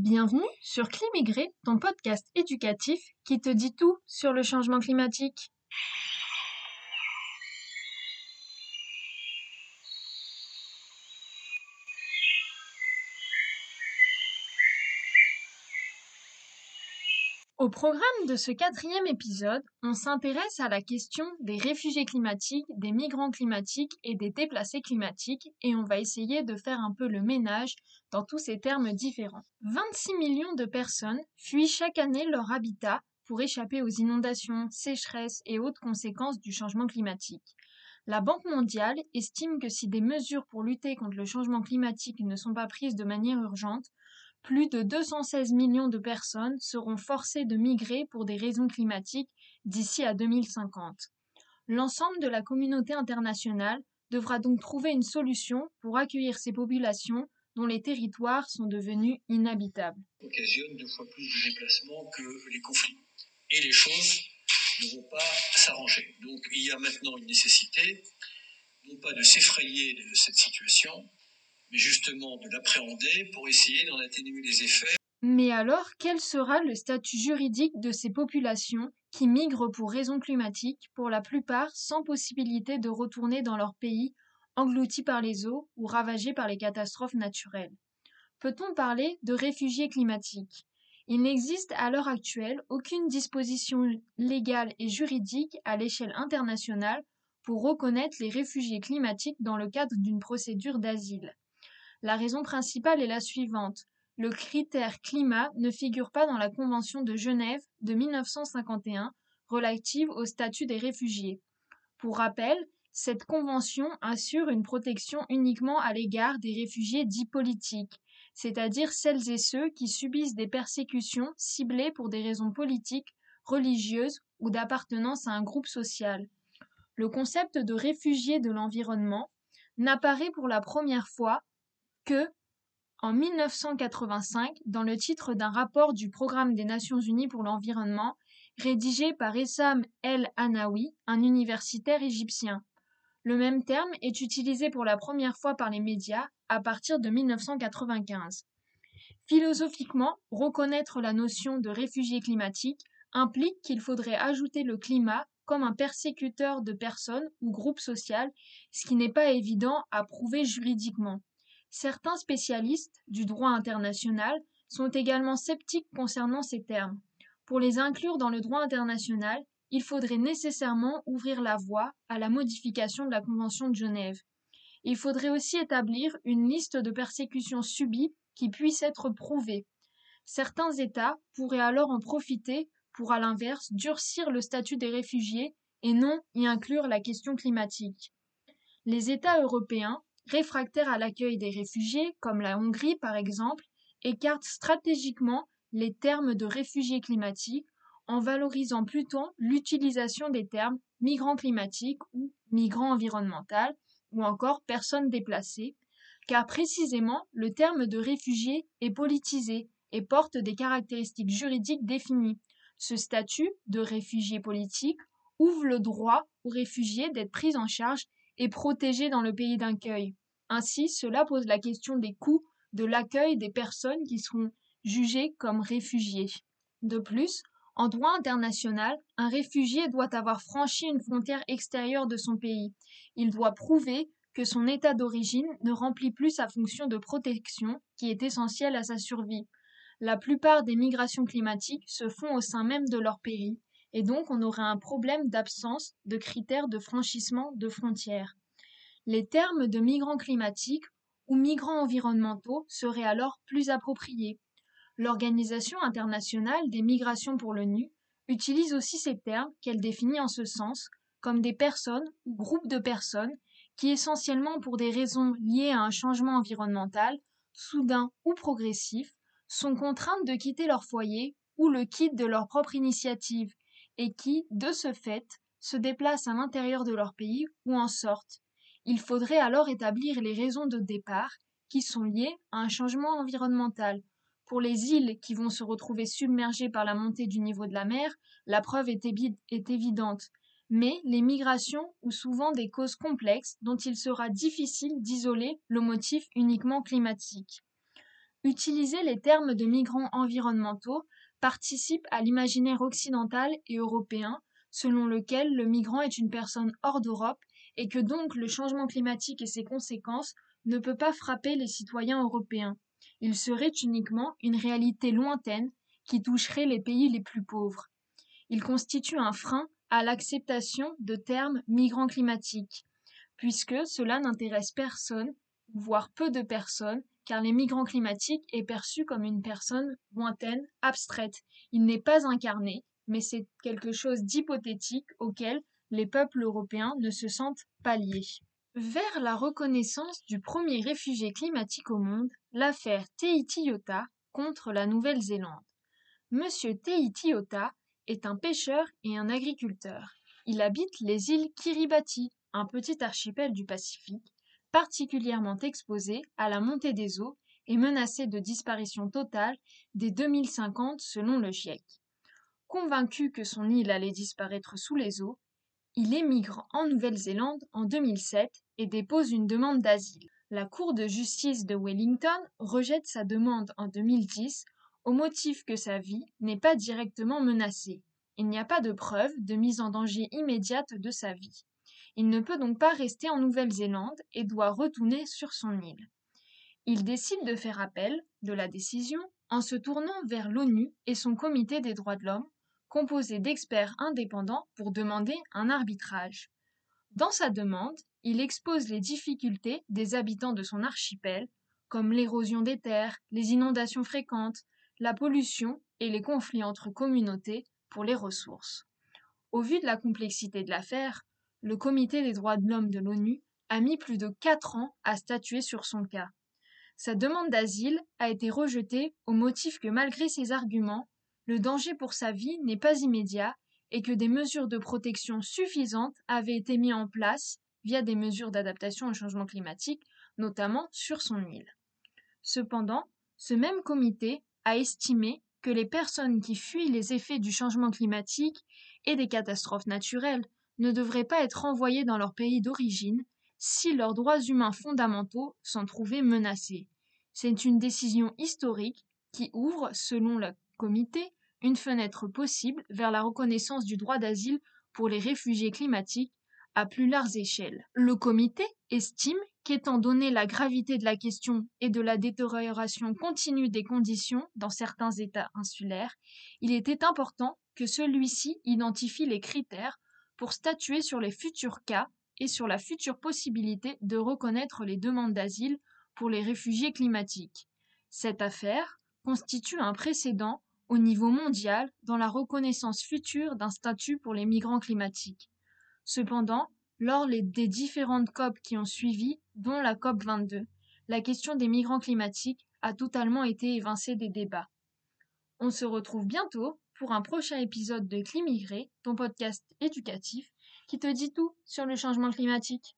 Bienvenue sur Climigré, ton podcast éducatif qui te dit tout sur le changement climatique. Au programme de ce quatrième épisode, on s'intéresse à la question des réfugiés climatiques, des migrants climatiques et des déplacés climatiques et on va essayer de faire un peu le ménage dans tous ces termes différents. 26 millions de personnes fuient chaque année leur habitat pour échapper aux inondations, sécheresses et autres conséquences du changement climatique. La Banque mondiale estime que si des mesures pour lutter contre le changement climatique ne sont pas prises de manière urgente, plus de 216 millions de personnes seront forcées de migrer pour des raisons climatiques d'ici à 2050. L'ensemble de la communauté internationale devra donc trouver une solution pour accueillir ces populations dont les territoires sont devenus inhabitables. Occasionne deux fois plus de déplacements que les conflits. Et les choses ne vont pas s'arranger. Donc il y a maintenant une nécessité, non pas de s'effrayer de cette situation, mais justement de l'appréhender pour essayer d'en atténuer les effets. Mais alors, quel sera le statut juridique de ces populations qui migrent pour raisons climatiques, pour la plupart sans possibilité de retourner dans leur pays, engloutis par les eaux ou ravagés par les catastrophes naturelles? Peut-on parler de réfugiés climatiques? Il n'existe à l'heure actuelle aucune disposition légale et juridique à l'échelle internationale pour reconnaître les réfugiés climatiques dans le cadre d'une procédure d'asile. La raison principale est la suivante. Le critère climat ne figure pas dans la Convention de Genève de 1951 relative au statut des réfugiés. Pour rappel, cette convention assure une protection uniquement à l'égard des réfugiés dits politiques, c'est-à-dire celles et ceux qui subissent des persécutions ciblées pour des raisons politiques, religieuses ou d'appartenance à un groupe social. Le concept de réfugié de l'environnement n'apparaît pour la première fois que, en 1985, dans le titre d'un rapport du Programme des Nations Unies pour l'environnement, rédigé par Essam El Anawi, un universitaire égyptien. Le même terme est utilisé pour la première fois par les médias à partir de 1995. Philosophiquement, reconnaître la notion de réfugié climatique implique qu'il faudrait ajouter le climat comme un persécuteur de personnes ou groupes sociaux, ce qui n'est pas évident à prouver juridiquement. Certains spécialistes du droit international sont également sceptiques concernant ces termes. Pour les inclure dans le droit international, il faudrait nécessairement ouvrir la voie à la modification de la Convention de Genève. Il faudrait aussi établir une liste de persécutions subies qui puisse être prouvée. Certains États pourraient alors en profiter pour, à l'inverse, durcir le statut des réfugiés et non y inclure la question climatique. Les États européens réfractaires à l'accueil des réfugiés, comme la Hongrie par exemple, écartent stratégiquement les termes de réfugiés climatiques en valorisant plutôt l'utilisation des termes migrants climatiques ou migrants environnemental ou encore personnes déplacées, car précisément le terme de réfugié est politisé et porte des caractéristiques juridiques définies. Ce statut de réfugié politique ouvre le droit aux réfugiés d'être pris en charge et protégés dans le pays d'accueil. Ainsi, cela pose la question des coûts de l'accueil des personnes qui seront jugées comme réfugiés. De plus, en droit international, un réfugié doit avoir franchi une frontière extérieure de son pays. Il doit prouver que son état d'origine ne remplit plus sa fonction de protection qui est essentielle à sa survie. La plupart des migrations climatiques se font au sein même de leur pays, et donc on aurait un problème d'absence de critères de franchissement de frontières. Les termes de migrants climatiques ou migrants environnementaux seraient alors plus appropriés. L'Organisation internationale des migrations pour l'ONU utilise aussi ces termes qu'elle définit en ce sens comme des personnes ou groupes de personnes qui, essentiellement pour des raisons liées à un changement environnemental, soudain ou progressif, sont contraintes de quitter leur foyer ou le quittent de leur propre initiative et qui, de ce fait, se déplacent à l'intérieur de leur pays ou en sortent. Il faudrait alors établir les raisons de départ qui sont liées à un changement environnemental. Pour les îles qui vont se retrouver submergées par la montée du niveau de la mer, la preuve est, évidente. Mais les migrations ont souvent des causes complexes dont il sera difficile d'isoler le motif uniquement climatique. Utiliser les termes de migrants environnementaux participe à l'imaginaire occidental et européen selon lequel le migrant est une personne hors d'Europe et que donc le changement climatique et ses conséquences ne peut pas frapper les citoyens européens. Il serait uniquement une réalité lointaine qui toucherait les pays les plus pauvres. Il constitue un frein à l'acceptation de termes migrants climatiques, puisque cela n'intéresse personne, voire peu de personnes, car les migrants climatiques est perçu comme une personne lointaine, abstraite. Il n'est pas incarné, mais c'est quelque chose d'hypothétique auquel les peuples européens ne se sentent pas liés. Vers la reconnaissance du premier réfugié climatique au monde, l'affaire Teitiyota contre la Nouvelle-Zélande. Monsieur Teitiyota est un pêcheur et un agriculteur. Il habite les îles Kiribati, un petit archipel du Pacifique, particulièrement exposé à la montée des eaux et menacé de disparition totale dès 2050 selon le GIEC. Convaincu que son île allait disparaître sous les eaux, il émigre en Nouvelle-Zélande en 2007 et dépose une demande d'asile. La Cour de justice de Wellington rejette sa demande en 2010 au motif que sa vie n'est pas directement menacée. Il n'y a pas de preuve de mise en danger immédiate de sa vie. Il ne peut donc pas rester en Nouvelle-Zélande et doit retourner sur son île. Il décide de faire appel de la décision en se tournant vers l'ONU et son comité des droits de l'homme composé d'experts indépendants pour demander un arbitrage. Dans sa demande, il expose les difficultés des habitants de son archipel, comme l'érosion des terres, les inondations fréquentes, la pollution et les conflits entre communautés pour les ressources. Au vu de la complexité de l'affaire, le Comité des droits de l'homme de l'ONU a mis plus de quatre ans à statuer sur son cas. Sa demande d'asile a été rejetée au motif que malgré ses arguments, le danger pour sa vie n'est pas immédiat et que des mesures de protection suffisantes avaient été mises en place via des mesures d'adaptation au changement climatique, notamment sur son île. Cependant, ce même comité a estimé que les personnes qui fuient les effets du changement climatique et des catastrophes naturelles ne devraient pas être renvoyées dans leur pays d'origine si leurs droits humains fondamentaux sont trouvés menacés. C'est une décision historique qui ouvre, selon le comité, une fenêtre possible vers la reconnaissance du droit d'asile pour les réfugiés climatiques à plus large échelle. Le comité estime qu'étant donné la gravité de la question et de la détérioration continue des conditions dans certains États insulaires, il était important que celui-ci identifie les critères pour statuer sur les futurs cas et sur la future possibilité de reconnaître les demandes d'asile pour les réfugiés climatiques. Cette affaire constitue un précédent au niveau mondial dans la reconnaissance future d'un statut pour les migrants climatiques. Cependant, lors des différentes COP qui ont suivi, dont la COP 22, la question des migrants climatiques a totalement été évincée des débats. On se retrouve bientôt pour un prochain épisode de Climigré, ton podcast éducatif qui te dit tout sur le changement climatique.